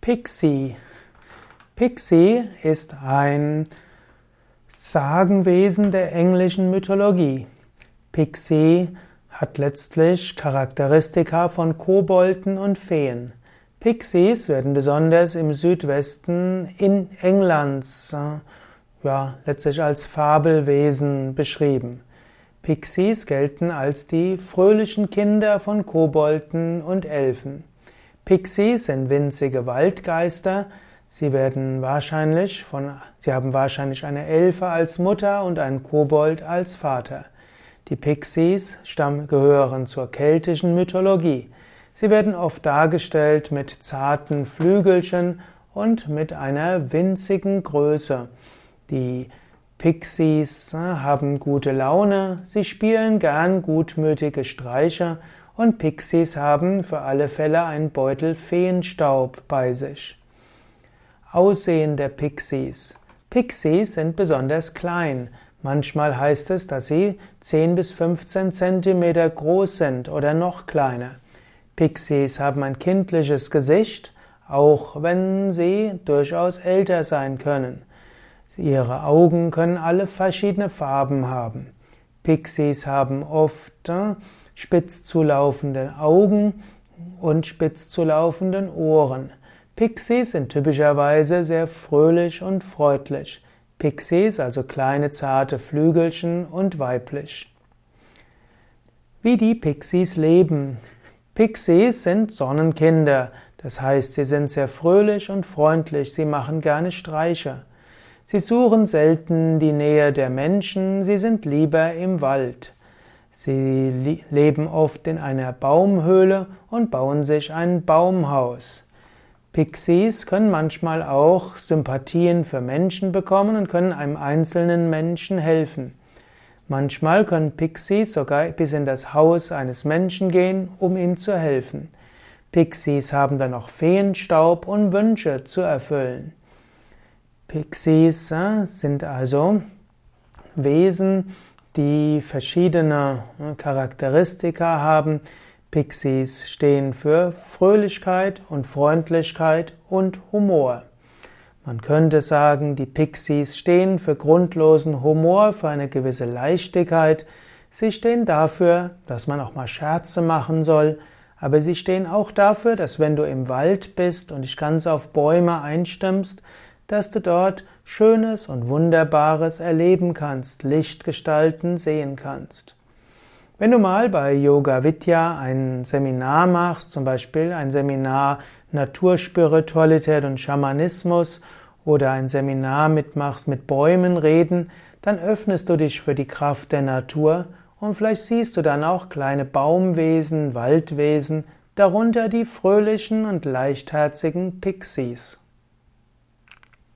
Pixie. Pixie ist ein Sagenwesen der englischen Mythologie. Pixie hat letztlich Charakteristika von Kobolden und Feen. Pixies werden besonders im Südwesten in Englands äh, ja, letztlich als Fabelwesen beschrieben. Pixies gelten als die fröhlichen Kinder von Kobolden und Elfen. Pixies sind winzige Waldgeister. Sie werden wahrscheinlich von, sie haben wahrscheinlich eine Elfe als Mutter und einen Kobold als Vater. Die Pixies stammen, gehören zur keltischen Mythologie. Sie werden oft dargestellt mit zarten Flügelchen und mit einer winzigen Größe. Die Pixies äh, haben gute Laune, sie spielen gern gutmütige Streiche und Pixies haben für alle Fälle einen Beutel Feenstaub bei sich. Aussehen der Pixies. Pixies sind besonders klein. Manchmal heißt es, dass sie 10 bis 15 Zentimeter groß sind oder noch kleiner. Pixies haben ein kindliches Gesicht, auch wenn sie durchaus älter sein können. Ihre Augen können alle verschiedene Farben haben. Pixies haben oft äh, spitz zulaufende Augen und spitz zulaufenden Ohren. Pixies sind typischerweise sehr fröhlich und freundlich. Pixies, also kleine zarte Flügelchen und weiblich. Wie die Pixies leben. Pixies sind Sonnenkinder, das heißt, sie sind sehr fröhlich und freundlich, sie machen gerne Streiche. Sie suchen selten die Nähe der Menschen, sie sind lieber im Wald. Sie leben oft in einer Baumhöhle und bauen sich ein Baumhaus. Pixies können manchmal auch Sympathien für Menschen bekommen und können einem einzelnen Menschen helfen. Manchmal können Pixies sogar bis in das Haus eines Menschen gehen, um ihm zu helfen. Pixies haben dann auch Feenstaub und Wünsche zu erfüllen. Pixies sind also Wesen, die verschiedene äh, Charakteristika haben. Pixies stehen für Fröhlichkeit und Freundlichkeit und Humor. Man könnte sagen, die Pixies stehen für grundlosen Humor, für eine gewisse Leichtigkeit. Sie stehen dafür, dass man auch mal Scherze machen soll, aber sie stehen auch dafür, dass wenn du im Wald bist und dich ganz auf Bäume einstimmst, dass du dort Schönes und Wunderbares erleben kannst, Lichtgestalten sehen kannst. Wenn du mal bei Yoga Vidya ein Seminar machst, zum Beispiel ein Seminar Naturspiritualität und Schamanismus oder ein Seminar mitmachst mit Bäumen reden, dann öffnest du dich für die Kraft der Natur und vielleicht siehst du dann auch kleine Baumwesen, Waldwesen, darunter die fröhlichen und leichtherzigen Pixies.